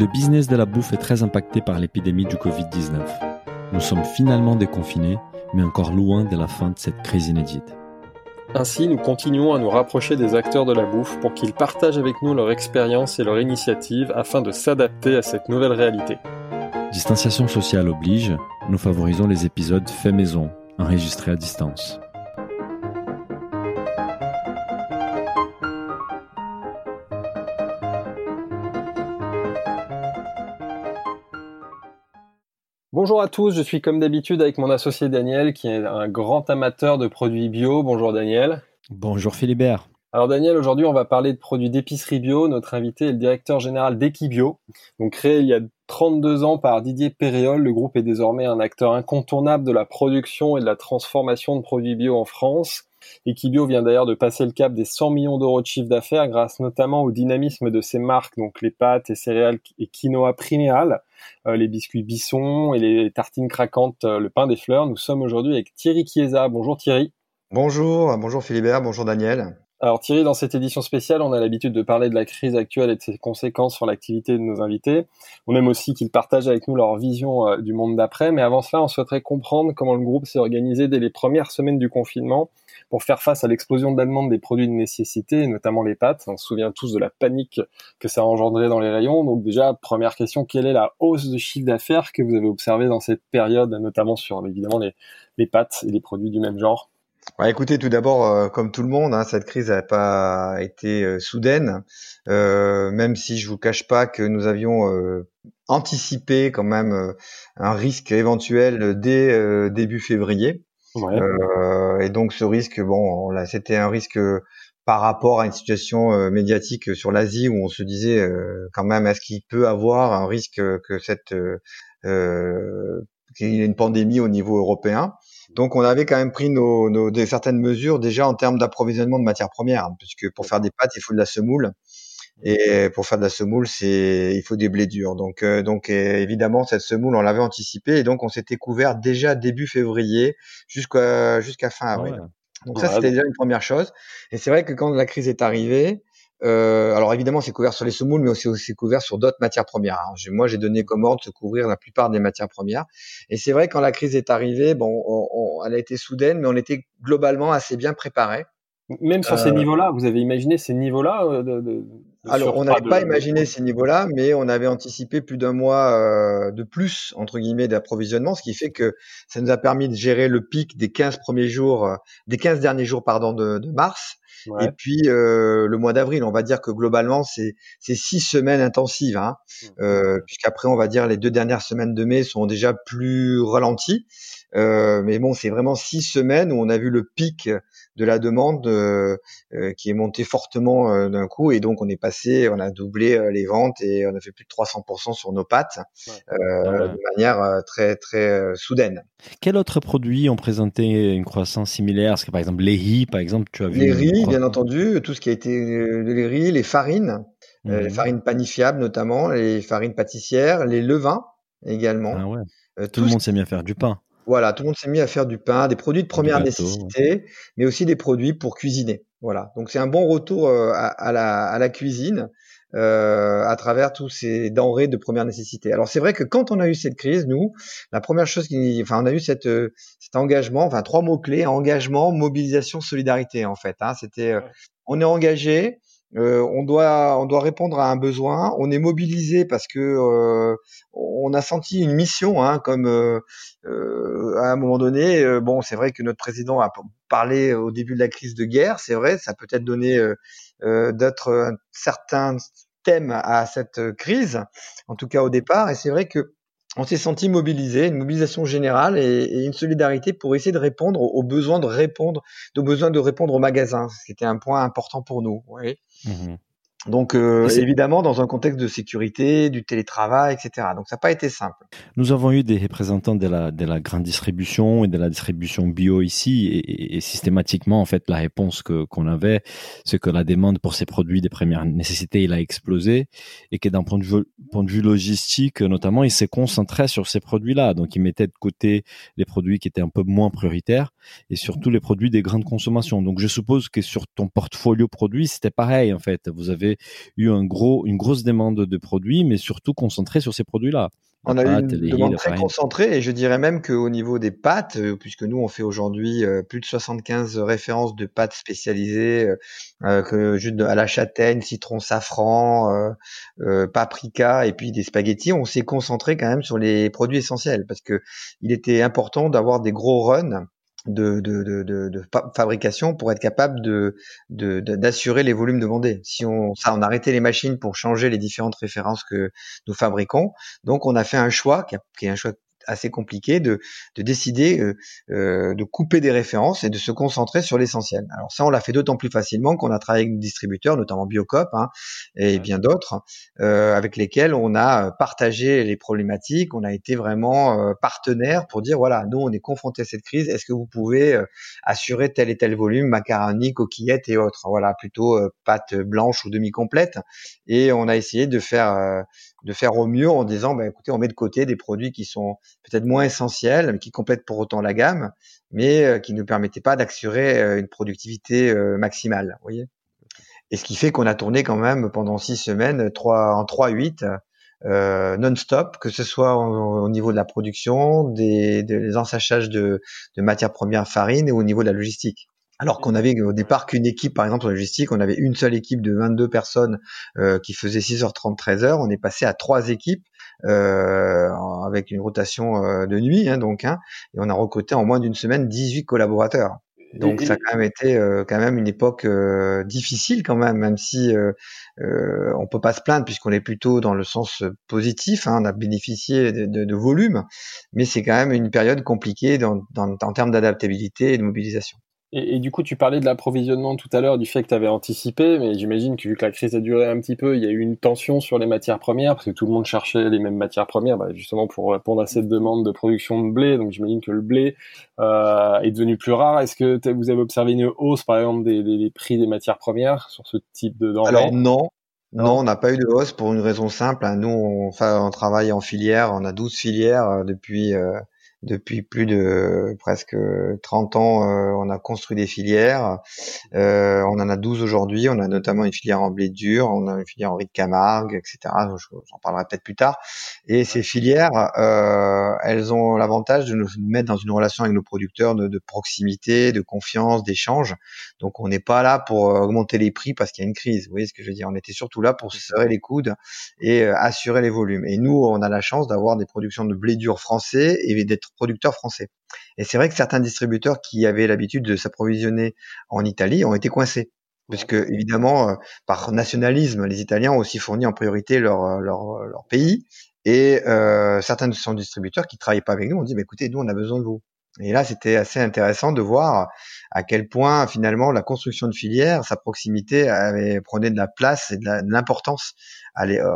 Le business de la bouffe est très impacté par l'épidémie du Covid-19. Nous sommes finalement déconfinés, mais encore loin de la fin de cette crise inédite. Ainsi, nous continuons à nous rapprocher des acteurs de la bouffe pour qu'ils partagent avec nous leur expérience et leur initiative afin de s'adapter à cette nouvelle réalité. Distanciation sociale oblige, nous favorisons les épisodes faits maison, enregistrés à distance. Bonjour à tous, je suis comme d'habitude avec mon associé Daniel qui est un grand amateur de produits bio. Bonjour Daniel. Bonjour Philibert. Alors Daniel, aujourd'hui on va parler de produits d'épicerie bio. Notre invité est le directeur général d'Equibio. Donc créé il y a 32 ans par Didier Péréol, le groupe est désormais un acteur incontournable de la production et de la transformation de produits bio en France. Equibio vient d'ailleurs de passer le cap des 100 millions d'euros de chiffre d'affaires grâce notamment au dynamisme de ses marques, donc les pâtes et céréales et quinoa priméal, les biscuits Bisson et les tartines craquantes, euh, le pain des fleurs. Nous sommes aujourd'hui avec Thierry Chiesa. Bonjour Thierry. Bonjour, bonjour Philibert, bonjour Daniel. Alors Thierry, dans cette édition spéciale, on a l'habitude de parler de la crise actuelle et de ses conséquences sur l'activité de nos invités. On aime aussi qu'ils partagent avec nous leur vision euh, du monde d'après. Mais avant cela, on souhaiterait comprendre comment le groupe s'est organisé dès les premières semaines du confinement pour faire face à l'explosion de la demande des produits de nécessité, notamment les pâtes. On se souvient tous de la panique que ça a engendré dans les rayons. Donc déjà, première question, quelle est la hausse de chiffre d'affaires que vous avez observée dans cette période, notamment sur évidemment les, pâtes et les produits du même genre? Écoutez, tout d'abord, euh, comme tout le monde, hein, cette crise n'a pas été euh, soudaine, euh, même si je vous cache pas que nous avions anticipé quand même un risque éventuel dès début février. Et donc ce risque, bon, c'était un risque par rapport à une situation médiatique sur l'Asie où on se disait quand même est-ce qu'il peut avoir un risque que cette qu'il y ait une pandémie au niveau européen? Donc on avait quand même pris nos, nos des certaines mesures déjà en termes d'approvisionnement de matières premières, hein, puisque pour faire des pâtes il faut de la semoule et pour faire de la semoule c'est il faut des blés durs. Donc euh, donc évidemment cette semoule on l'avait anticipé et donc on s'était couvert déjà début février jusqu'à jusqu'à fin ah avril. Donc ça c'était déjà une première chose. Et c'est vrai que quand la crise est arrivée, euh, alors évidemment, c'est couvert sur les semoules, mais aussi c'est couvert sur d'autres matières premières. Hein. moi, j'ai donné comme ordre de couvrir la plupart des matières premières. Et c'est vrai quand la crise est arrivée, bon, on, elle a été soudaine, mais on était globalement assez bien préparé. Même sur ces euh, niveaux-là, vous avez imaginé ces niveaux-là euh, de, de, Alors, on n'avait pas imaginé ces niveaux-là, mais on avait anticipé plus d'un mois euh, de plus, entre guillemets, d'approvisionnement, ce qui fait que ça nous a permis de gérer le pic des 15 premiers jours, des 15 derniers jours, pardon, de, de mars, et puis euh, le mois d'avril, on va dire que globalement c'est c'est six semaines intensives, hein, mmh. euh, puisqu'après on va dire les deux dernières semaines de mai sont déjà plus ralenties. Euh, mais bon, c'est vraiment six semaines où on a vu le pic de la demande euh, euh qui est monté fortement euh, d'un coup, et donc on est passé, on a doublé euh, les ventes et on a fait plus de 300% sur nos pattes de manière très très soudaine. Quels autres produits ont présenté une croissance similaire? Parce que par exemple les riz, par exemple, tu as vu les riz, bien entendu, tout ce qui a été les riz, les farines, les mmh. farines panifiables notamment, les farines pâtissières, les levains également. Ah ouais. tout, le monde sait bien faire du pain. Voilà, tout le monde s'est mis à faire du pain, des produits de première nécessité, mais aussi des produits pour cuisiner. Voilà, donc c'est un bon retour euh, à, la, cuisine euh, à travers tous ces denrées de première nécessité. Alors c'est vrai que quand on a eu cette crise, nous, la première chose qui, enfin, on a eu cette, euh, cet engagement, enfin trois mots clés engagement, mobilisation, solidarité en fait. Hein, C'était, on est engagé, euh, on doit on doit répondre à un besoin. On est mobilisé parce que euh, on a senti une mission, hein, comme euh, à un moment donné. bon, c'est vrai que notre président a parlé au début de la crise de guerre. C'est vrai, ça peut être donné d'être certains thèmes à cette crise, en tout cas au départ. Et c'est vrai que on s'est senti mobilisé, une mobilisation générale et, une solidarité pour essayer de répondre aux, besoins de répondre, aux besoins de répondre aux magasins, ce qui était un point important pour nous. Mmh donc euh, évidemment dans un contexte de sécurité, du télétravail, etc. Donc ça n'a pas été simple. Nous avons eu des représentants de la, de la grande distribution et de la distribution bio ici et, et systématiquement en fait la réponse que qu'on avait c'est que la demande pour ces produits des premières nécessités il a explosé et que d'un point de vue point de vue logistique notamment il s'est concentré sur ces produits-là donc il mettait de côté les produits qui étaient un peu moins prioritaires et surtout les produits des grandes consommations. Donc je suppose que sur ton portfolio produit c'était pareil en fait vous avez eu un gros, une grosse demande de produits, mais surtout concentré sur ces produits-là. On a eu une demande très concentrée et je dirais même qu'au niveau des pâtes, euh, puisque nous on fait aujourd'hui euh, plus de 75 références de pâtes spécialisées, euh, que jus à la châtaigne, citron, safran, paprika et puis des spaghettis, on s'est concentré quand même sur les produits essentiels parce que il était important d'avoir des gros runs de, de, de, de, fabrication pour être capable de d'assurer les volumes demandés. Si on ça on a arrêté les machines pour changer les différentes références que nous fabriquons, donc on a fait un choix qui, qui est un choix assez compliqué de, de décider euh, euh, de couper des références et de se concentrer sur l'essentiel. Alors ça, on l'a fait d'autant plus facilement qu'on a travaillé avec des distributeurs, notamment Biocop hein, et bien d'autres, euh, avec lesquels on a partagé les problématiques. On a été vraiment euh, partenaire pour dire voilà, nous on est confronté à cette crise. Est-ce que vous pouvez euh, assurer tel et tel volume, macaroni, coquillettes et autres? Voilà, plutôt pâte blanche ou demi complète. Et on a essayé de faire de faire au mieux en disant, bah, écoutez, on met de côté des produits qui sont peut-être moins essentiels, mais qui complètent pour autant la gamme, mais euh, qui ne permettaient pas d'assurer euh, une productivité euh, maximale. Vous voyez Et ce qui fait qu'on a tourné quand même pendant six semaines, trois, en 3-8, euh, non-stop, que ce soit au, niveau de la production, des, des ensachages de, de matières premières farine et au niveau de la logistique. Alors qu'on avait au départ qu'une équipe, par exemple en logistique, on avait une seule équipe de 22 personnes euh, qui faisait 6h30, 13h. On est passé à trois équipes euh, avec une rotation euh, de nuit, hein, donc, hein, et on a recruté en moins d'une semaine 18 collaborateurs. Donc ça a quand même été quand même une époque difficile quand même, même si euh, on peut pas se plaindre puisqu'on est plutôt dans le sens positif. Hein, on a bénéficié de, de, de volume, mais c'est quand même une période compliquée dans, dans, en termes d'adaptabilité et de mobilisation. Et, et, du coup, tu parlais de l'approvisionnement tout à l'heure, du fait que tu avais anticipé, mais j'imagine que vu que la crise a duré un petit peu, il y a eu une tension sur les matières premières, parce que tout le monde cherchait les mêmes matières premières, bah, justement pour répondre à cette demande de production de blé. Donc j'imagine que le blé euh, est devenu plus rare. Est-ce que vous avez observé une hausse, par exemple, des, des, des, prix des matières premières sur ce type de denrées? Alors non. Non, on n'a pas eu de hausse pour une raison simple. Hein. Nous, on, enfin, on travaille en filière, on a 12 filières euh, depuis euh, depuis plus de presque 30 ans, euh, on a construit des filières. Euh, on en a 12 aujourd'hui. On a notamment une filière en blé dur, on a une filière en riz de Camargue, etc. J'en parlerai peut-être plus tard. Et ces filières, euh, elles ont l'avantage de nous mettre dans une relation avec nos producteurs de, de proximité, de confiance, d'échange. Donc on n'est pas là pour augmenter les prix parce qu'il y a une crise. Vous voyez ce que je veux dire? On était surtout là pour se serrer les coudes et assurer les volumes. Et nous, on a la chance d'avoir des productions de blé dur français et d'être producteurs français. Et c'est vrai que certains distributeurs qui avaient l'habitude de s'approvisionner en Italie ont été coincés. Parce que évidemment, euh, par nationalisme, les Italiens ont aussi fourni en priorité leur, euh, leur, leur pays. Et euh, certains de ces distributeurs qui travaillaient pas avec nous ont dit, bah, écoutez, nous, on a besoin de vous. Et là, c'était assez intéressant de voir à quel point finalement la construction de filière, sa proximité avait prenait de la place et de l'importance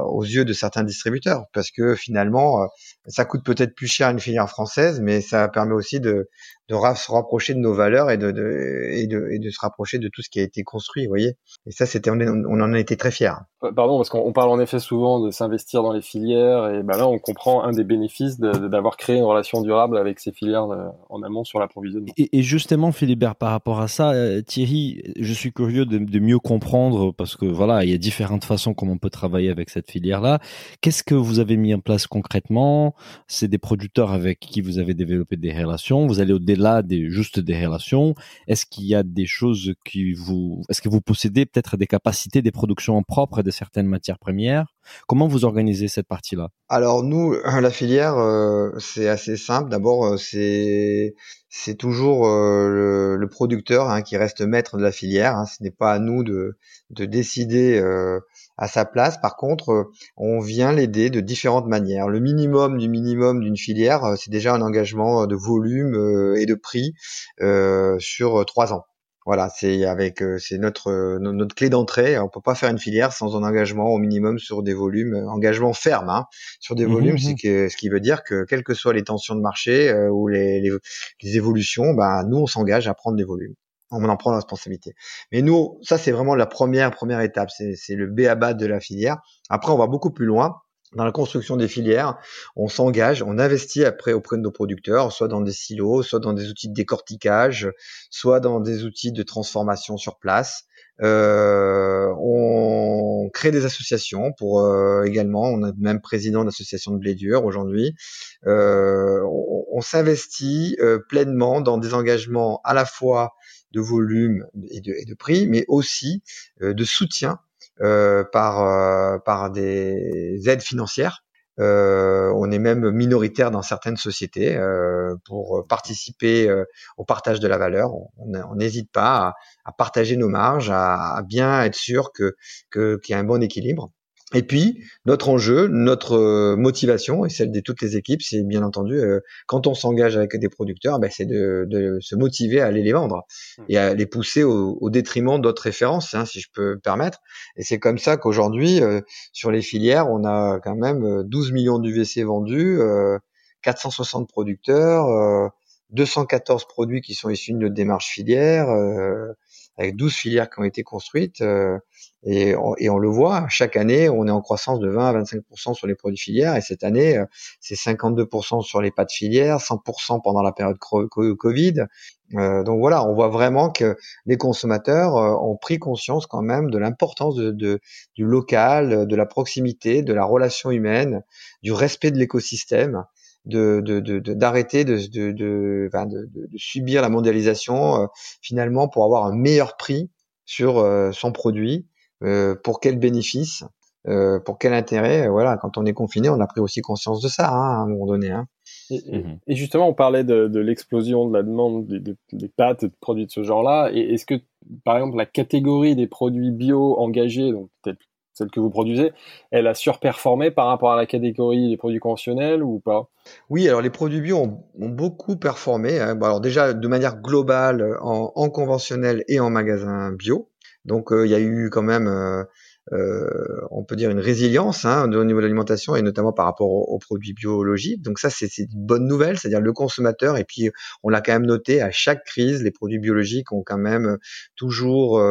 aux yeux de certains distributeurs, parce que finalement, ça coûte peut-être plus cher une filière française, mais ça permet aussi de, de se rapprocher de nos valeurs et de, de, et de, et de se rapprocher de tout ce qui a été construit, vous voyez. Et ça, c'était, on, on, en a été très fiers. Pardon, parce qu'on parle en effet souvent de s'investir dans les filières, et ben là, on comprend un des bénéfices d'avoir créé une relation durable avec ces filières euh, en amont sur l'approvisionnement. Et, et, justement, Philibert, par rapport à ça, euh, Thierry, je suis curieux de, de mieux comprendre, parce que voilà, il y a différentes façons comment on peut travailler avec cette filière-là. Qu'est-ce que vous avez mis en place concrètement? C'est des producteurs avec qui vous avez développé des relations. Vous allez au-delà des juste des relations? Est-ce qu'il y a des choses qui vous, est-ce que vous possédez peut-être des capacités des productions en propre de certaines matières premières? Comment vous organisez cette partie-là? Alors nous, la filière, euh, c'est assez simple. D'abord, euh, c'est c'est toujours euh, le, producteur hein, qui reste maître de la filière. Hein. Ce n'est pas à nous de, de décider euh, à sa place. Par contre, euh, on vient l'aider de différentes manières. Le minimum du minimum d'une filière, euh, c'est déjà un engagement de volume euh, et de prix sur trois ans. Voilà, c'est avec c'est notre notre clé d'entrée. On peut pas faire une filière sans un engagement au minimum sur des volumes, engagement ferme hein, sur des mmh volumes, c'est mmh. que, ce qui veut dire que quelles que soient les tensions de marché ou les, les, les évolutions, bah, nous on s'engage à prendre des volumes on en prend la responsabilité. Mais nous, ça c'est vraiment la première première étape, c'est le B de la filière. Après, on va beaucoup plus loin dans la construction des filières, on s'engage, on investit après auprès de nos producteurs, soit dans des silos, soit dans des outils de décortiquage, soit dans des outils de transformation sur place. Euh, on crée des associations pour euh, également, on a même président d'association de blé dur aujourd'hui. Euh, on, on s'investit euh, pleinement dans des engagements à la fois de volume et de, prix, mais aussi euh, de soutien euh, par, euh, par des aides financières. On est même minoritaire dans certaines sociétés pour participer au partage de la valeur. On n'hésite pas à, partager nos marges, à, à bien être sûr que qu'il y a un bon équilibre. Et puis, notre enjeu, notre euh, motivation et celle de toutes les équipes, c'est bien entendu, euh, quand on s'engage avec des producteurs, ben, c'est de, de, se motiver à aller les vendre mmh. et à les pousser au, au détriment d'autres références, hein, si je peux me permettre. Et c'est comme ça qu'aujourd'hui, euh, sur les filières, on a quand même 12 millions d'UVC vendus, 460 producteurs, 214 produits qui sont issus de notre démarche filière, avec 12 filières qui ont été construites. Et on, et on, le voit, chaque année, on est en croissance de 20 à 25% sur les produits filières. Et cette année, euh, c'est 52% sur les pâtes filières, 100% pendant la période Covid. Euh, donc voilà, on voit vraiment que les consommateurs euh, ont pris conscience quand même de l'importance du local, de la proximité, de la relation humaine, du respect de l'écosystème de d'arrêter de, de, de, de, subir la mondialisation euh, finalement pour avoir un meilleur prix sur son produit euh, pour quel bénéfice, euh, pour quel intérêt. Voilà, quand on est confiné, on a pris aussi conscience de ça hein, à un moment donné. Hein. Mhm. Et, justement, on parlait de, de l'explosion de la demande des, des, pâtes et de produits de ce genre-là. Et est-ce que, par exemple, la catégorie des produits bio engagés, donc peut-être celle que vous produisez, elle a surperformé par rapport à la catégorie des produits conventionnels ou pas? Oui, alors les produits bio ont, beaucoup performé. Hein. Alors déjà, de manière globale, en, en, conventionnel et en magasin bio. Donc euh, il y a eu quand même, euh, on peut dire, une résilience hein, au niveau de l'alimentation et notamment par rapport aux, produits biologiques. Donc ça, c'est une bonne nouvelle, c'est-à-dire le consommateur. Et puis on l'a quand même noté à chaque crise, les produits biologiques ont quand même toujours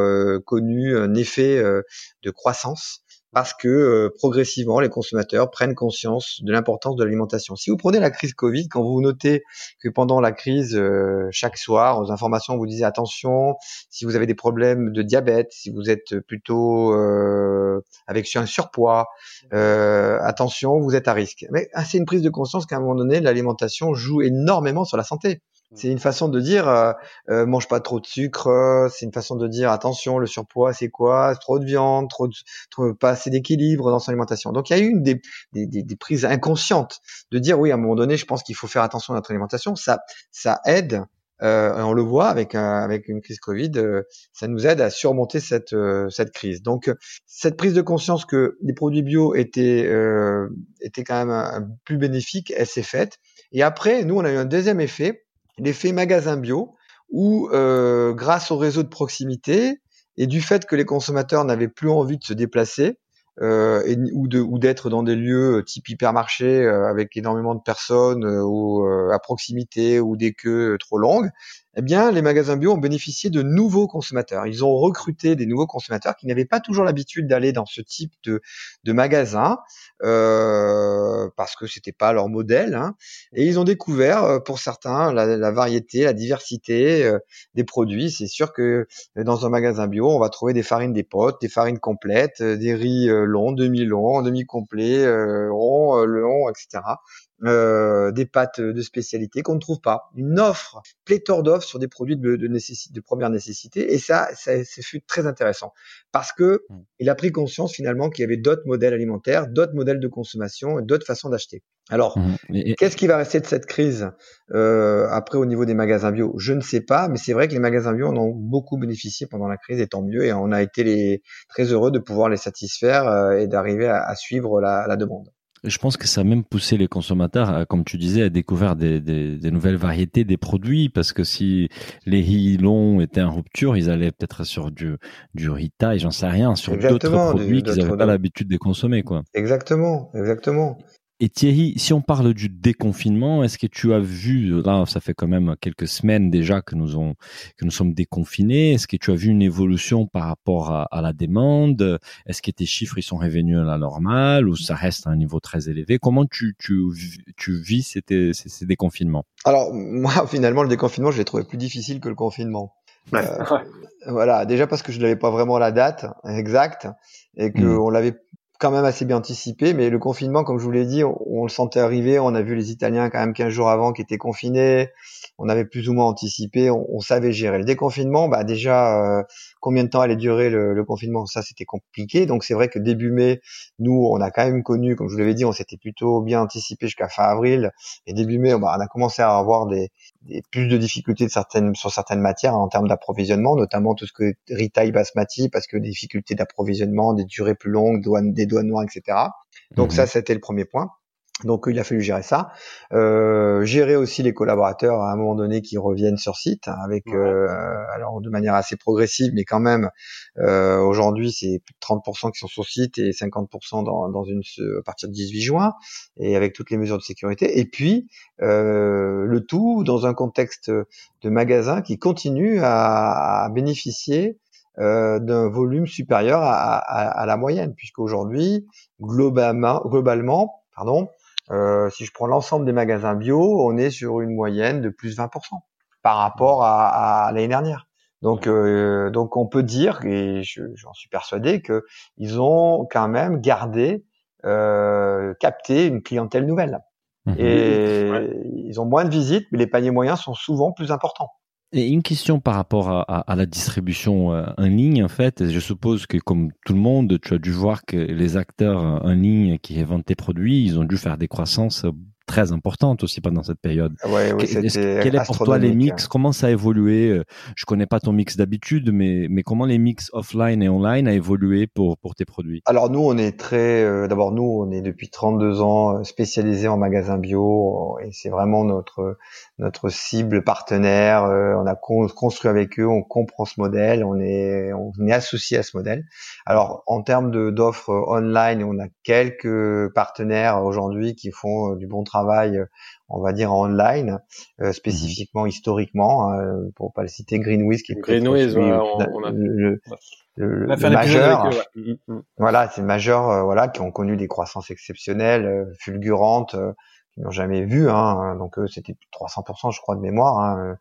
connu un effet de croissance parce que euh, progressivement les consommateurs prennent conscience de l'importance de l'alimentation. Si vous prenez la crise Covid, quand vous notez que pendant la crise, euh, chaque soir, aux informations, vous disiez attention, si vous avez des problèmes de diabète, si vous êtes plutôt euh, avec un surpoids, attention, vous êtes à risque. Mais ah, c'est une prise de conscience qu'à un moment donné, l'alimentation joue énormément sur la santé. C'est une façon de dire euh, euh, mange pas trop de sucre. Euh, c'est une façon de dire attention le surpoids c'est quoi? Trop de viande, trop, de, trop pas assez d'équilibre dans son alimentation. Donc il y a eu une des, des, des, des, prises inconscientes de dire oui à un moment donné je pense qu'il faut faire attention à notre alimentation. Ça ça aide. Euh, on le voit avec avec une crise Covid, ça nous aide à surmonter cette cette crise. Donc cette prise de conscience que les produits bio étaient étaient quand même plus bénéfiques, elle s'est faite. Et après, nous on a eu un deuxième effet l'effet magasin bio, où euh, grâce au réseau de proximité et du fait que les consommateurs n'avaient plus envie de se déplacer, euh, ou de ou d'être dans des lieux euh, type hypermarché avec énormément de personnes ou à proximité ou des queues trop longues, eh bien les magasins bio ont bénéficié de nouveaux consommateurs. Ils ont recruté des nouveaux consommateurs qui n'avaient pas toujours l'habitude d'aller dans ce type de, de magasin euh, parce que c'était pas leur modèle. Hein. Et ils ont découvert pour certains la, variété, la diversité des produits. C'est sûr que dans un magasin bio, on va trouver des farines des potes, des farines complètes, des riz long, demi-long, demi-complet, euh, rond, euh, long, etc. Euh, des pâtes de spécialité qu'on ne trouve pas. Une offre, pléthore d'offres sur des produits de, de, de, première nécessité. Et ça, ça, ça fut très intéressant parce que mmh. il a pris conscience finalement qu'il y avait d'autres modèles alimentaires, d'autres modèles de consommation, d'autres façons d'acheter. Alors, mmh. qu'est-ce qui va rester de cette crise euh, après au niveau des magasins bio? Je ne sais pas, mais c'est vrai que les magasins bio en ont beaucoup bénéficié pendant la crise, et tant mieux. Et on a été les, très heureux de pouvoir les satisfaire euh, et d'arriver à, à, suivre la, la demande. Je pense que ça a même poussé les consommateurs, comme tu disais, à découvrir des, des, des, nouvelles variétés des produits, parce que si les riz longs étaient en rupture, ils allaient peut-être sur du, du riz taille, j'en sais rien, sur d'autres produits qu'ils n'avaient pas l'habitude de consommer, quoi. Exactement, exactement. Et Thierry, si on parle du déconfinement, est-ce que tu as vu, là, ça fait quand même quelques semaines déjà que nous, on, que nous sommes déconfinés, est-ce que tu as vu une évolution par rapport à, la demande? Est-ce que tes chiffres ils sont revenus à la normale ou ça reste à un niveau très élevé? Comment tu, tu, tu vis ces, ces, déconfinements? Alors, moi, finalement, le déconfinement, je l'ai trouvé plus difficile que le confinement. Euh, voilà, déjà parce que je n'avais pas vraiment la date exacte et que mmh. on l'avait quand même assez bien anticipé, mais le confinement, comme je vous l'ai dit, on, le sentait arriver. On a vu les Italiens quand même 15 jours avant qui étaient confinés. On avait plus ou moins anticipé. On, savait gérer le déconfinement. Bah déjà, euh, combien de temps allait durer le, le confinement? Ça, c'était compliqué. Donc c'est vrai que début mai, nous, on a quand même connu, comme je vous l'avais dit, on s'était plutôt bien anticipé jusqu'à fin avril. Et début mai, bah, on a commencé à avoir des, des plus de difficultés de certaines, sur certaines matières en termes d'approvisionnement, notamment tout ce que retail basmati, parce que des difficultés d'approvisionnement, des durées plus longues, douane, des douanes noires, etc. Donc mhm. ça, c'était le premier point. Donc il a fallu gérer ça, euh, gérer aussi les collaborateurs à un moment donné qui reviennent sur site hein, avec euh, alors de manière assez progressive, mais quand même euh, aujourd'hui c'est plus de 30% qui sont sur site et 50% dans, dans une à partir de 18 juin et avec toutes les mesures de sécurité. Et puis euh, le tout dans un contexte de magasin qui continue à, à bénéficier euh, d'un volume supérieur à, à, à la moyenne, puisqu'aujourd'hui globalement, globalement pardon, euh, si je prends l'ensemble des magasins bio, on est sur une moyenne de plus 20% par rapport à, l'année dernière. Donc, euh, donc on peut dire, et j'en suis persuadé, que ils ont quand même gardé, euh, capté une clientèle nouvelle. Mhm. Et ils ont moins de visites, mais les paniers moyens sont souvent plus importants. Et une question par rapport à, la distribution euh, en ligne, en fait, je suppose que comme tout le monde, tu as dû voir que les acteurs en ligne qui vendent tes produits, ils ont dû faire des croissances très importante aussi pendant cette période. Ouais, oui, quel est pour toi les mix? Comment ça a évolué? Euh, Je connais pas ton mix d'habitude, mais mais comment les mix offline et online a évolué pour pour tes produits? Alors nous, on est très. Euh, d'abord, nous, on est depuis 32 ans euh, spécialisés en magasin bio et c'est vraiment notre notre cible partenaire. on a construit avec eux, on comprend ce modèle, on est on est associé à ce modèle. Alors en termes d'offres online, on a quelques partenaires aujourd'hui qui font du bon travail travail, euh, on va dire en online, euh, mhm. spécifiquement historiquement, hein, pour pas le citer, Greenwiz qui est Greenwiz, ouais, on, a, le, le, majeur, voilà, c'est majeur, euh, voilà, qui ont connu des croissances exceptionnelles, fulgurantes, qu'ils n'ont jamais vu. Hein, donc c'était 300% je crois de mémoire. Hein,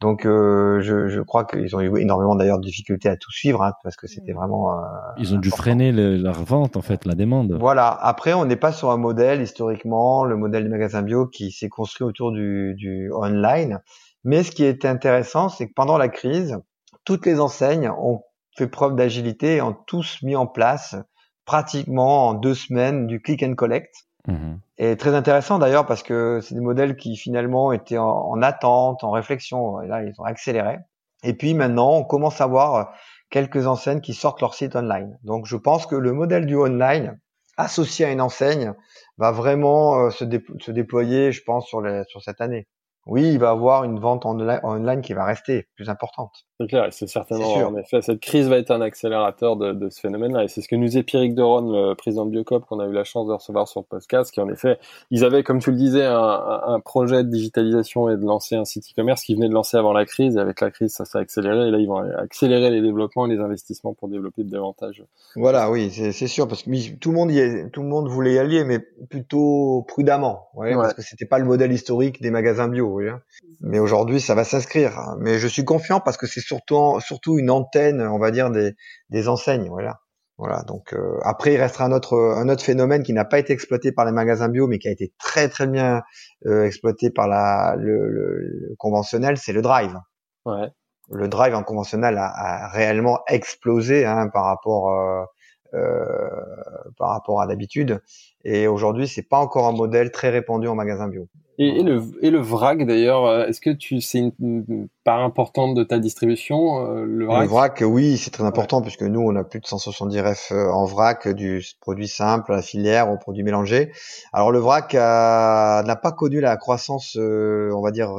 donc euh, je, je, crois qu'ils ont eu énormément d'ailleurs de difficultés à tout suivre hein, parce que c'était vraiment. Euh, Ils ont dû freiner le, leur vente en fait, la demande. Voilà. Après, on n'est pas sur un modèle historiquement, le modèle du magasin bio qui s'est construit autour du, du online. Mais ce qui est intéressant, c'est que pendant la crise, toutes les enseignes ont fait preuve d'agilité et ont tous mis en place pratiquement en deux semaines du click and collect Mmh. Et très intéressant d'ailleurs parce que c'est des modèles qui finalement étaient en, attente, en réflexion. Et là, ils ont accéléré. Et puis maintenant, on commence à voir quelques enseignes qui sortent leur site online. Donc je pense que le modèle du online associé à une enseigne va vraiment euh, se, déployer, je pense, sur cette année oui, il va avoir une vente en online qui va rester plus importante. C'est clair, c'est certainement, en effet, cette crise va être un accélérateur de, de ce phénomène-là. Et c'est ce que nous disait Pierrick Deron, le président de Biocop, qu'on a eu la chance de recevoir sur le podcast, qui en effet, ils avaient, comme tu le disais, un, un projet de digitalisation et de lancer un site e-commerce qui venait de lancer avant la crise. Et avec la crise, ça s'est accéléré. Et là, ils vont accélérer les développements et les investissements pour développer davantage. Voilà, oui, c'est sûr, parce que tout le monde y est, tout le monde voulait y aller, mais plutôt prudemment, ouais, parce que c'était pas le modèle historique des magasins bio. Mais aujourd'hui, ça va s'inscrire. Mais je suis confiant parce que c'est surtout, surtout une antenne, on va dire, des, des enseignes. Voilà. Voilà. Donc euh, après, il restera un autre, un autre phénomène qui n'a pas été exploité par les magasins bio, mais qui a été très très bien euh, exploité par la, le, le, conventionnel, c'est le drive. Ouais. Le drive en conventionnel a, a réellement explosé hein, par rapport euh par rapport à d'habitude. Et aujourd'hui, c'est pas encore un modèle très répandu en magasin bio. Et, le, et le vrac d'ailleurs, euh, est-ce que tu c'est une, part importante de ta distribution euh, le vrac Le vrac, oui, c'est très important puisque nous on a plus de 170 ref euh, en vrac du produit simple, la filière au produit mélangé. Alors le vrac n'a pas connu la croissance, on va dire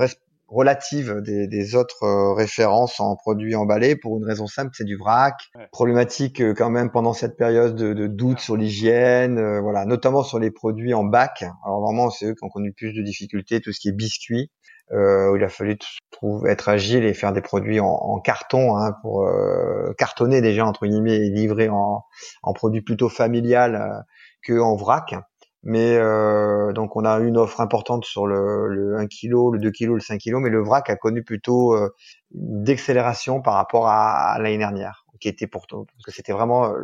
relative des, des autres euh, références en produits emballés pour une raison simple, c'est du vrac. Problématique euh, quand même pendant cette période de, de doute sur l'hygiène, euh, voilà, notamment sur les produits en bac. Alors vraiment, c'est eux qui ont connu le plus de difficultés, tout ce qui est biscuits. Euh, où il a fallu être agile et faire des produits en, en carton hein, pour cartonner déjà entre guillemets et livrer en, en produit plutôt familial que en vrac. Mais euh, donc on a une offre importante sur le, le 1 kg, le 2 kg, le 5 kg, mais le vrac a connu plutôt euh, d'accélération par rapport à, l'année dernière, qui était pourtant parce que c'était vraiment euh,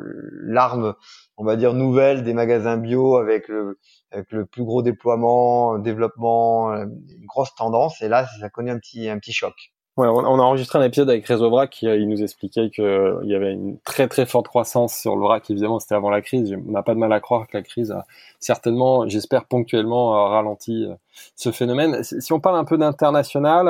l'arme, on va dire nouvelle des magasins bio avec le, avec le plus gros déploiement, développement, euh, une grosse tendance. Et là, ça a connu un petit un petit choc. On, a enregistré un épisode avec Réseau Vrac qui il nous expliquait qu'il euh, y avait une très très forte croissance sur le vrac. Évidemment, c'était avant la crise. On n'a pas de mal à croire que la crise a certainement, j'espère ponctuellement, euh, ralenti euh, ce phénomène. Si on parle un peu d'international,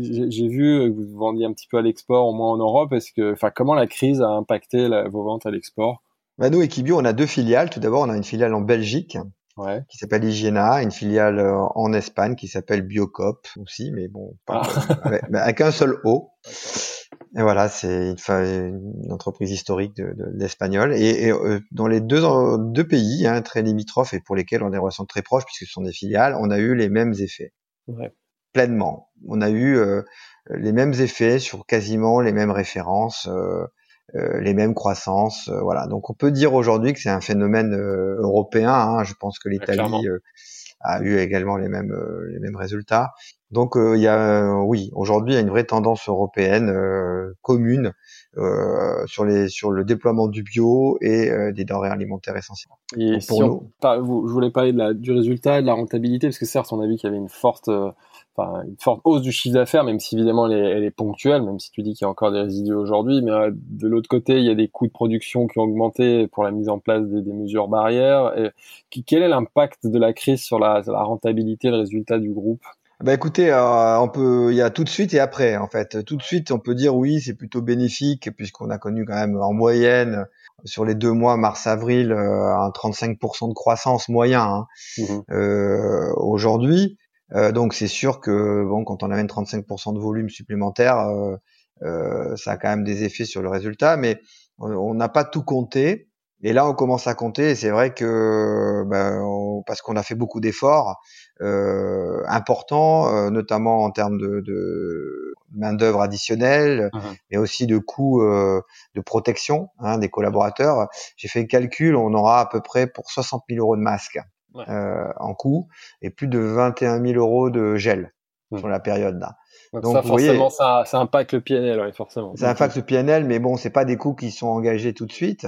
j'ai vu que vous vendiez un petit peu à l'export, au moins en Europe. Est-ce que, enfin, comment la crise a impacté vos ventes à l'export? Bah nous, Equibio, on a deux filiales. Tout d'abord, on a une filiale en Belgique ouais. qui s'appelle Hygiena, une filiale euh, en Espagne qui s'appelle Biocop aussi, mais bon, pas, ah. avec, un seul O. Et voilà, c'est une, une, entreprise historique de, de l'espagnol. Et, et euh, dans les deux, deux pays hein, très limitrophes et pour lesquels on a des relations très proches, puisque ce sont des filiales, on a eu les mêmes effets. Ouais. Pleinement. On a eu euh, les mêmes effets sur quasiment les mêmes références. Euh, les mêmes croissances. Euh, voilà. Donc on peut dire aujourd'hui que c'est un phénomène euh, européen. Hein. Je pense que l'Italie a eu également les mêmes les mêmes résultats. Donc il y a oui aujourd'hui il y a une vraie tendance européenne commune sur les sur le déploiement du bio et des denrées alimentaires essentielles. Et pour nous, je voulais parler de la, du résultat, de la rentabilité parce que certes on a vu qu'il y avait une forte enfin, une forte hausse du chiffre d'affaires, même si évidemment elle est, elle est, ponctuelle, même si tu dis qu'il y a encore des résidus aujourd'hui. Mais euh, de l'autre côté, il y a des coûts de production qui ont augmenté pour la mise en place des, des mesures barrières. Et, quel est l'impact de la crise sur la, la rentabilité, le résultat du groupe? Bah écoutez, euh, on peut, il y a tout de suite et après en fait. Tout de suite, on peut dire oui, c'est plutôt bénéfique puisqu'on a connu quand même en moyenne sur les deux mois mars-avril euh, un 35% de croissance moyen. Hein. Mmh euh, Aujourd'hui, euh, donc c'est sûr que bon, quand on amène 35% de volume supplémentaire, euh, euh, ça a quand même des effets sur le résultat, mais on n'a pas tout compté. Et là, on commence à compter. Et c'est vrai que ben, parce qu'on a fait beaucoup d'efforts euh, importants, euh, notamment en termes de, de main d'œuvre additionnelle, mmh mais aussi de coûts euh, de protection hein, des collaborateurs. J'ai fait le calcul, on aura à peu près pour 60 000 euros de masques euh, en coût et plus de 21 000 euros de gel mmh. sur la période là. Donc, ça, forcément, ça, ça impacte le PNL, oui, forcément. Ça impacte le PNL, mais bon, c'est pas des coûts qui sont engagés tout de suite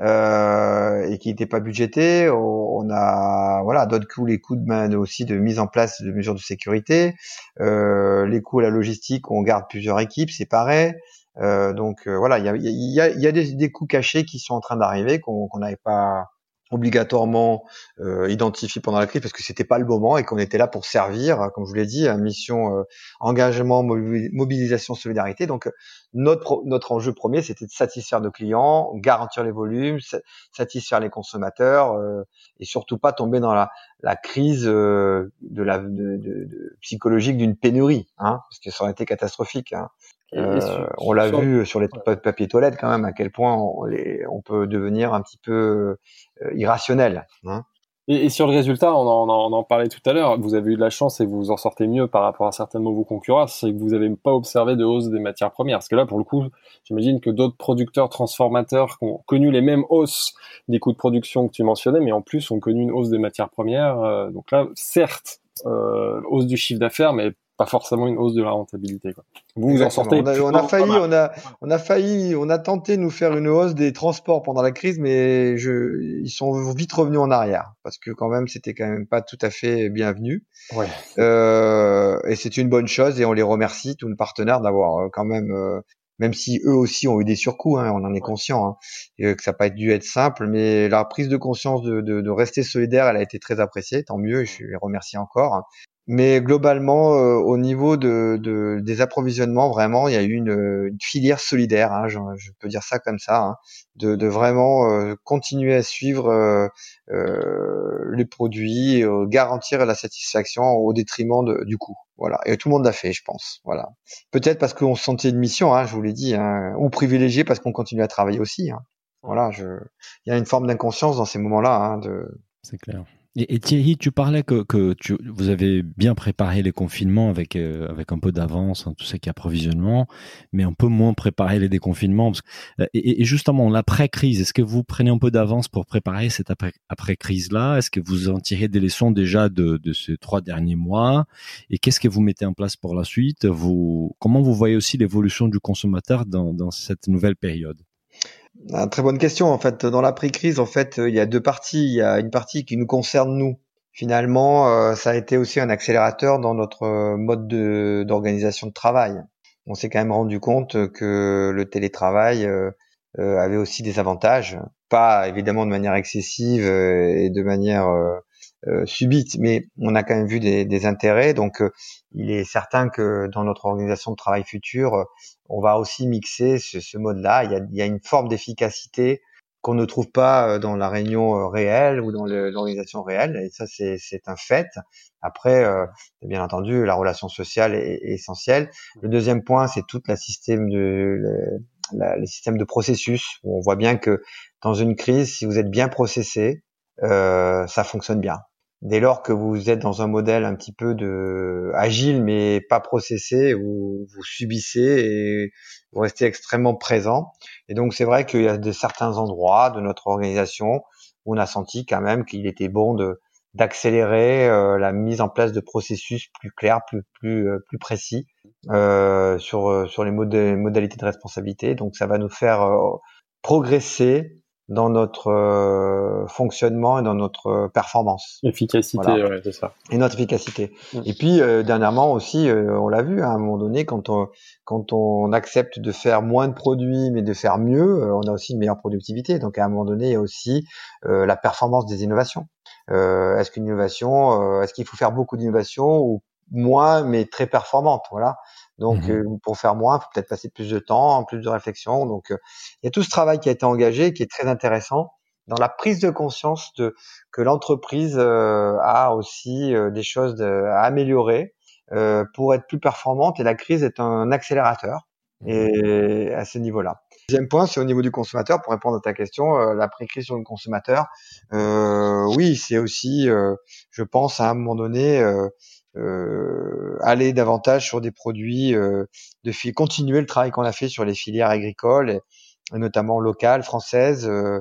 euh, et qui n'étaient pas budgétés. On a, voilà, d'autres coûts, les coûts de main aussi de mise en place de mesures de sécurité, euh, les coûts à la logistique, on garde plusieurs équipes séparées. Euh, donc euh, voilà, il y a, y a, y a des, des, coûts cachés qui sont en train d'arriver qu'on n'avait pas obligatoirement euh, identifié pendant la crise parce que c'était pas le moment et qu'on était là pour servir, comme je vous l'ai dit, à mission euh, engagement, mobilisation, solidarité. Donc notre notre enjeu premier, c'était de satisfaire nos clients, garantir les volumes, satisfaire les consommateurs euh, et surtout pas tomber dans la, la crise euh, de la de, de, psychologique d'une pénurie, hein, parce que ça aurait été catastrophique. Hein. Euh, on l'a vu sur les papiers toilettes quand même à quel point on, on peut devenir un petit peu euh, irrationnel. Hein. Et, et, sur le résultat, on en, on en, parlait tout à l'heure, vous avez eu de la chance et vous en sortez mieux par rapport à certainement vos concurrents, c'est que vous n'avez pas observé de hausse des matières premières. Parce que là, pour le coup, j'imagine que d'autres producteurs transformateurs qui ont connu les mêmes hausses des coûts de production que tu mentionnais, mais en plus ont connu une hausse des matières premières. Euh, donc là, certes, hausse du chiffre d'affaires, mais pas forcément une hausse de la rentabilité. Quoi. Vous vous en sortez. On a, on a failli, on a, on a failli, on a tenté de nous faire une hausse des transports pendant la crise, mais je, ils sont vite revenus en arrière parce que quand même c'était quand même pas tout à fait bienvenu. Ouais. Euh, et c'est une bonne chose et on les remercie tous nos partenaires d'avoir euh, quand même euh, même si eux aussi ont eu des surcoûts, hein, on en est conscient, hein, et que ça n'a pas dû être simple, mais la prise de conscience de, de, de, rester solidaire, elle a été très appréciée, tant mieux, je les remercie encore. Mais globalement, euh, au niveau de, de, des approvisionnements, vraiment, il y a eu une, une filière solidaire, hein, je, je, peux dire ça comme ça, hein, de, de, vraiment euh, continuer à suivre euh, les produits, garantir la satisfaction au détriment de, du coût. Voilà, et tout le monde l'a fait, je pense. Voilà. Peut-être parce qu'on se sentait une mission, hein, je vous l'ai dit, hein, ou privilégié parce qu'on continue à travailler aussi. Hein. Voilà, je... il y a une forme d'inconscience dans ces moments-là. Hein, de... C'est clair. Et, Thierry, tu parlais que, que tu, vous avez bien préparé les confinements avec, euh, avec un peu d'avance, hein, tout ce qui est approvisionnement, mais un peu moins préparé les déconfinements. Euh, et, justement, l'après-crise, est-ce que vous prenez un peu d'avance pour préparer cette après-crise-là? Est-ce que vous en tirez des leçons déjà de, de ces trois derniers mois? Et qu'est-ce que vous mettez en place pour la suite? Vous, Comment vous voyez aussi l'évolution du consommateur dans, dans cette nouvelle période? Très bonne question. En fait, dans l'après-crise, en fait, il y a deux parties. Il y a une partie qui nous concerne nous. Finalement, euh, ça a été aussi un accélérateur dans notre euh, mode d'organisation de, travail. On s'est quand même rendu compte que le télétravail euh, avait aussi des avantages, pas évidemment de manière excessive et de manière subite, mais on a quand même vu des, des intérêts. Donc, il est certain que dans notre organisation de travail future, on va aussi mixer ce, ce mode-là. Il il y a une forme d'efficacité qu'on ne trouve pas euh, dans la réunion euh, réelle ou dans l'organisation réelle, et ça c'est un fait. Après, euh, bien entendu, la relation sociale est, essentielle. Le deuxième point, c'est tout la système de le, la, système de processus. Où on voit bien que dans une crise, si vous êtes bien processé, euh, ça fonctionne bien dès lors que vous êtes dans un modèle un petit peu de agile mais pas processé, où vous subissez et vous restez extrêmement présent. Et donc c'est vrai qu'il y a de certains endroits de notre organisation où on a senti quand même qu'il était bon de d'accélérer euh, la mise en place de processus plus clairs, plus plus euh, plus précis euh, sur sur les modalités de responsabilité. Donc ça va nous faire progresser dans notre euh, fonctionnement et dans notre euh, performance. Efficacité, ouais, c'est ça. Et notre efficacité. Mm. Et puis euh, dernièrement aussi, on l'a vu hein, à un moment donné, quand on quand on accepte de faire moins de produits mais de faire mieux, on a aussi une meilleure productivité. Donc à un moment donné, il y a aussi la performance des innovations. est-ce qu'une innovation, est-ce qu'il faut faire beaucoup d'innovations ou moins mais très performante Voilà. Donc, mmh euh, pour faire moins, il faut peut-être passer plus de temps, plus de réflexion. Donc, euh, il y a tout ce travail qui a été engagé, qui est très intéressant dans la prise de conscience de que l'entreprise euh, a aussi des choses à améliorer pour être plus performante. Et la crise est un accélérateur. Mmh et à ce niveau-là. Deuxième point, c'est au niveau du consommateur. Pour répondre à ta question, la pré-crise sur le consommateur, oui, c'est aussi, je pense, à un moment donné euh, aller davantage sur des produits euh, de continuer le travail qu'on a fait sur les filières agricoles notamment locales, françaises, euh,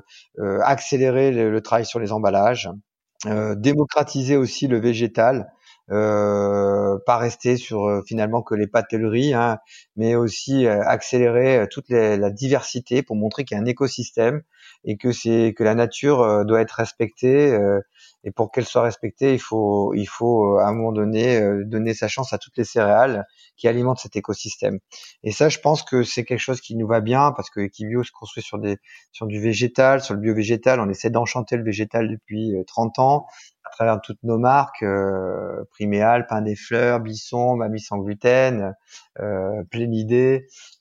accélérer le, travail sur les emballages, démocratiser aussi le végétal, euh, pas rester sur finalement que les pâtes et le riz, hein, mais aussi accélérer toute la diversité pour montrer qu'il y a un écosystème et que c'est que la nature doit être respectée et pour qu'elle soit respectée, il faut, il faut euh, à un moment donné euh, donner sa chance à toutes les céréales qui alimentent cet écosystème. Et ça, je pense que c'est quelque chose qui nous va bien parce que Equibio se construit sur des, sur du végétal, sur le bio-végétal. On essaie d'enchanter le végétal depuis 30 euh, ans à travers toutes nos marques, euh, Priméal, Pain des Fleurs, Bisson, Mamie sans gluten, euh.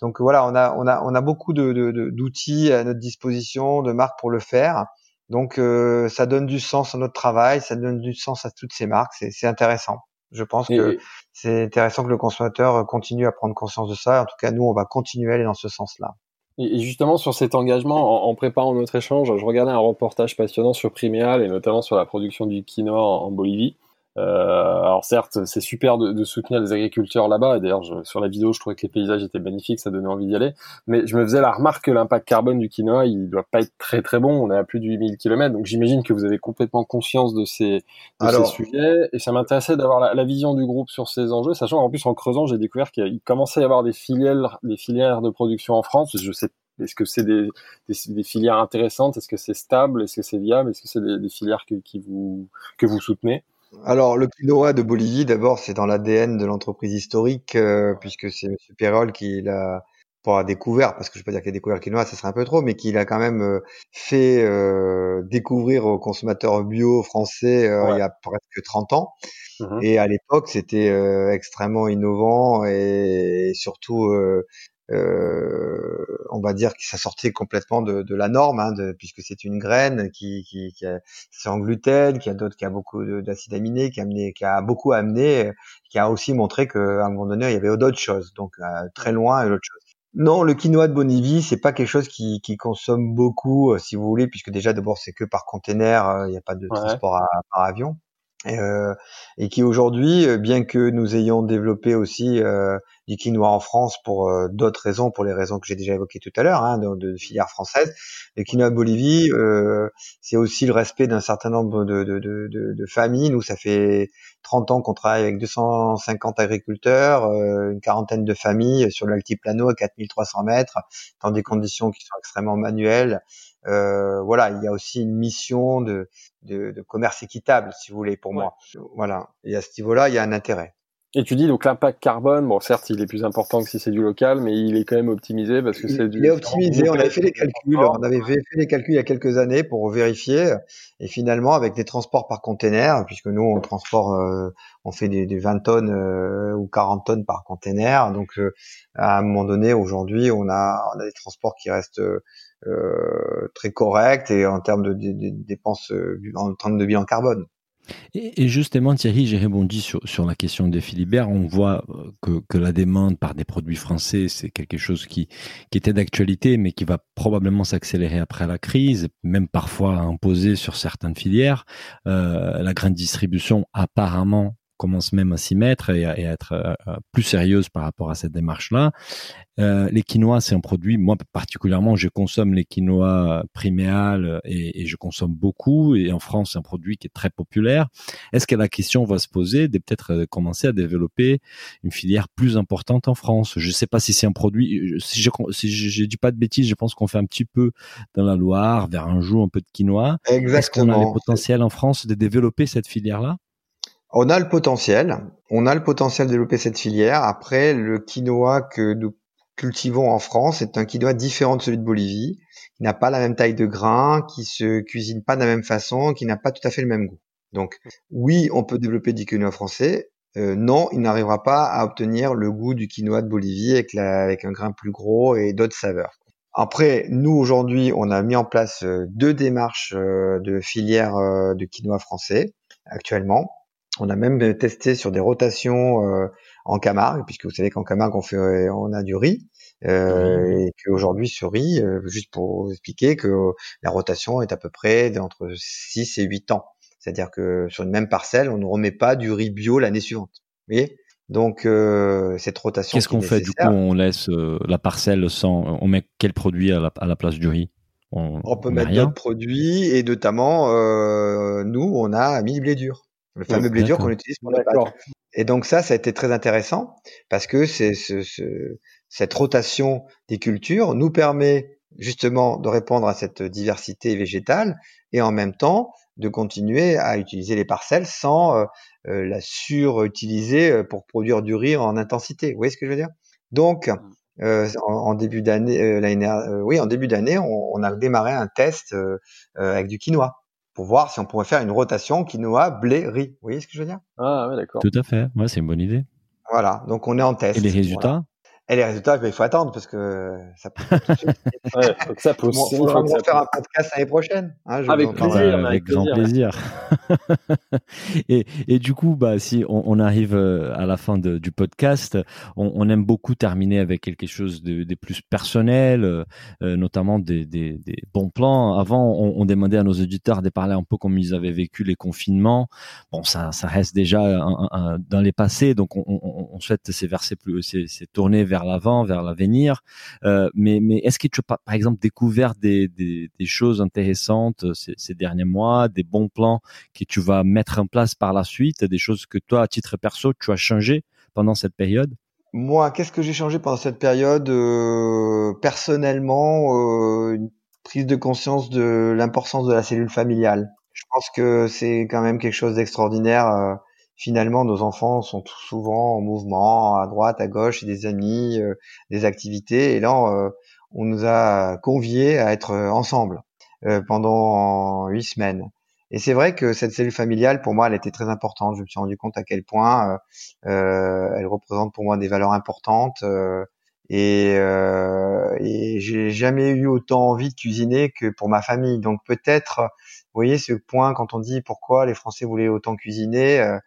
Donc voilà, on a, on a, on a beaucoup de, d'outils à notre disposition, de marques pour le faire. Donc euh, ça donne du sens à notre travail, ça donne du sens à toutes ces marques, c'est intéressant. Je pense que c'est intéressant que le consommateur continue à prendre conscience de ça. En tout cas, nous, on va continuer à aller dans ce sens-là. Et justement, sur cet engagement, en, préparant notre échange, je regardais un reportage passionnant sur Priméal et notamment sur la production du quinoa en Bolivie. Euh, alors certes, c'est super de, de, soutenir les agriculteurs là-bas. Et d'ailleurs, sur la vidéo, je trouvais que les paysages étaient magnifiques, ça donnait envie d'y aller. Mais je me faisais la remarque que l'impact carbone du quinoa, il doit pas être très très bon. On est à plus de 8000 km, donc j'imagine que vous avez complètement conscience de ces, de ces sujets. Et ça m'intéressait d'avoir la, la, vision du groupe sur ces enjeux, sachant qu'en plus en creusant, j'ai découvert qu'il commençait à y avoir des filières, des filières de production en France. Je sais est-ce que c'est des, des, des, filières intéressantes Est-ce que c'est stable Est-ce que c'est viable Est-ce que c'est des, des, filières que, qui vous, que vous soutenez? Alors, le quinoa de Bolivie, d'abord, c'est dans l'ADN de l'entreprise historique, euh, puisque c'est M. Perrol qui l'a pas découvert, parce que je ne vais pas dire qu'il a découvert le quinoa, ça serait un peu trop, mais qu'il a quand même euh, fait euh, découvrir aux consommateurs bio français il y a presque 30 ans. Mmh et à l'époque, c'était extrêmement innovant et, surtout, on on va dire que ça sortait complètement de, de la norme, hein, de, puisque c'est une graine qui, qui, qui a, sans gluten, qui a d'autres, qui a beaucoup d'acides aminés, qui a amené, qui a beaucoup amené, qui a aussi montré qu'à un moment donné il y avait d'autres choses, donc très loin et d'autres choses. Non, le quinoa de Bolivie, c'est pas quelque chose qui, qui consomme beaucoup, si vous voulez, puisque déjà d'abord c'est que par container, il n'y a pas de transport par avion. Euh, et qui aujourd'hui, euh, bien que nous ayons développé aussi euh, du quinoa en France pour euh, d'autres raisons, pour les raisons que j'ai déjà évoquées tout à l'heure, hein, de, de, filière française, le quinoa Bolivie, c'est aussi le respect d'un certain nombre de, de, de, familles. Nous, ça fait 30 ans qu'on travaille avec 250 agriculteurs, une quarantaine de familles sur l'altiplano à 4300 mètres, dans des conditions qui sont extrêmement manuelles. Euh, voilà, il y a aussi une mission de, de, de, commerce équitable, si vous voulez, pour moi. Voilà. Et à ce niveau-là, il y a un intérêt. Et tu dis donc l'impact carbone, bon certes il est plus important que si c'est du local, mais il est quand même optimisé parce que c'est du. Il est optimisé. On avait fait les calculs. On avait fait les calculs il y a quelques années pour vérifier. Et finalement, avec des transports par container, puisque nous on transporte, euh, on fait des, des 20 tonnes euh, ou 40 tonnes par container. Donc euh, à un moment donné, aujourd'hui, on a, on a des transports qui restent très corrects et en termes de, dépenses, en termes de bilan carbone. Et, justement, Thierry, j'ai rebondi sur, sur la question des Philibert. On voit euh, que, que la demande par des produits français, c'est quelque chose qui, qui était d'actualité, mais qui va probablement s'accélérer après la crise, même parfois imposer sur certaines filières. Euh, la grande distribution, apparemment, commence même à s'y mettre et à, être euh, euh, plus sérieuse par rapport à cette démarche-là. Euh, les quinoa, c'est un produit, moi particulièrement, je consomme les quinoa priméales et, et, je consomme beaucoup. Et en France, c'est un produit qui est très populaire. Est-ce que la question va se poser de peut-être commencer à développer une filière plus importante en France? Je ne sais pas si c'est un produit. Si je si je, dis pas de bêtises, je pense qu'on fait un petit peu dans la Loire, vers un jour, un peu de quinoa. Exactement. Est-ce qu'on a le potentiel en France de développer cette filière-là? On a le potentiel, on a le potentiel de développer cette filière. Après, le quinoa que nous cultivons en France est un quinoa différent de celui de Bolivie, qui n'a pas la même taille de grain, qui se cuisine pas de la même façon, qui n'a pas tout à fait le même goût. Donc, oui, on peut développer du quinoa français. Euh, non, il n'arrivera pas à obtenir le goût du quinoa de Bolivie avec, avec un grain plus gros et d'autres saveurs. Après, nous aujourd'hui, on a mis en place euh, deux démarches euh, de filière de quinoa français actuellement. On a même testé sur des rotations euh, en Camargue, puisque vous savez qu'en Camargue on fait, on a du riz, euh, et qu'aujourd'hui ce riz, euh, juste pour vous expliquer que la rotation est à peu près entre 6 et 8 ans. C'est-à-dire que sur une même parcelle, on ne remet pas du riz bio l'année suivante. Vous voyez? Donc cette rotation. Qu'est-ce qu'on fait du coup On laisse la parcelle sans. On met quel produit à la, place du riz? On, peut mettre d'autres produits et notamment nous on a mis du blé dur le fameux blé dur qu'on utilise pour la pâte. Et donc ça, ça a été très intéressant parce que c'est ce, ce, cette rotation des cultures nous permet justement de répondre à cette diversité végétale et en même temps de continuer à utiliser les parcelles sans euh, euh, la surutiliser euh, pour produire du riz en intensité. Vous voyez ce que je veux dire? Donc, mm. euh, en, en, début d'année, oui, en début d'année, on, on, a démarré un test avec du quinoa pour voir si on pourrait faire une rotation quinoa, blé, riz. Vous voyez ce que je veux dire? Ah oui, d'accord. Tout à fait. Ouais, c'est une bonne idée. Voilà, donc on est en test. Et les résultats? Et les résultats, ben, il faut attendre parce que ça peut. ouais, faut que ça pousse. Faut, faire un podcast l'année prochaine. Hein, avec, plaisir, avec, grand plaisir. et, et, du coup, bah, si on, on arrive euh, à la fin de, du podcast, on, on, aime beaucoup terminer avec quelque chose de, de plus personnel, euh, notamment des, des, des, bons plans. Avant, on, on, demandait à nos auditeurs de parler un peu comme ils avaient vécu les confinements. Bon, ça, ça reste déjà un, un, dans les passés, donc on, on souhaite ces versets plus, c'est tourner vers vers l'avant, vers l'avenir. Euh, mais mais est-ce que tu as par exemple découvert des, des, choses intéressantes euh, ces, derniers mois, des bons plans que tu vas mettre en place par la suite, des choses que toi à titre perso tu as changé pendant cette période? Moi, qu'est-ce que j'ai changé pendant cette période? Euh, Personnellement, une prise de conscience de l'importance de la cellule familiale. Je pense que c'est quand même quelque chose d'extraordinaire. Euh, finalement nos enfants sont souvent en mouvement à droite, à gauche, des amis, euh, des activités. Et là, euh, on nous a conviés à être ensemble euh, pendant huit semaines. Et c'est vrai que cette cellule familiale, pour moi, elle était très importante. Je me suis rendu compte à quel point elle représente pour moi des valeurs importantes. Et, et, j'ai jamais eu autant envie de cuisiner que pour ma famille. Donc peut-être, voyez ce point quand on dit pourquoi les Français voulaient autant cuisiner, euh,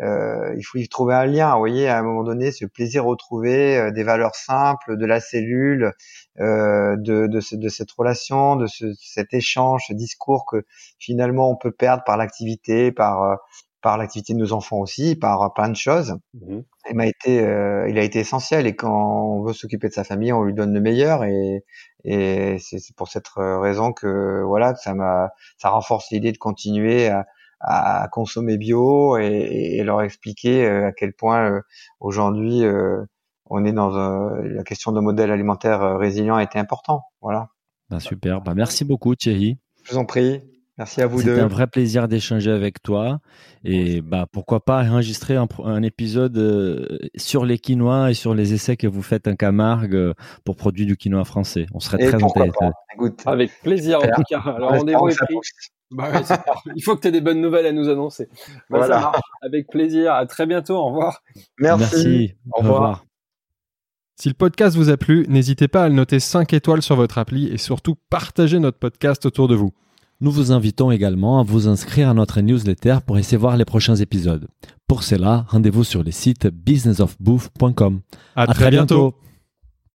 euh, il faut y trouver un lien. Vous voyez, à un moment donné, ce plaisir retrouvé, des valeurs simples, de la cellule, de, de, de, cette relation, de ce, cet échange, ce discours que finalement on peut perdre par l'activité, par par l'activité de nos enfants aussi, par plein de choses. Mmh. Il m'a été, euh, il a été essentiel. Et quand on veut s'occuper de sa famille, on lui donne le meilleur. Et, et c'est pour cette raison que voilà, ça m'a, ça renforce l'idée de continuer à, à consommer bio et, et, leur expliquer euh, à quel point euh, aujourd'hui on est dans la question de modèle alimentaire résilient a été important. Voilà. Ben super. Ben merci beaucoup Thierry. Je vous en prie. Merci à vous deux. C'était un vrai plaisir d'échanger avec toi. Et bah, pourquoi pas enregistrer un, épisode euh, sur les quinois et sur les essais que vous faites en Camargue euh, pour produire du quinois français. On serait très intéressés. Avec plaisir en tout cas. Alors rendez-vous est pris. Bah il faut que tu aies des bonnes nouvelles à nous annoncer. Bah, voilà. Avec plaisir. À très bientôt. Au revoir. Merci. Au revoir. Si le podcast vous a plu, n'hésitez pas à le noter 5 étoiles sur votre appli et surtout partagez notre podcast autour de vous. Nous vous invitons également à vous inscrire à notre newsletter pour essayer voir les prochains épisodes. Pour cela, rendez-vous sur le site businessofbooth.com. À, très, bientôt.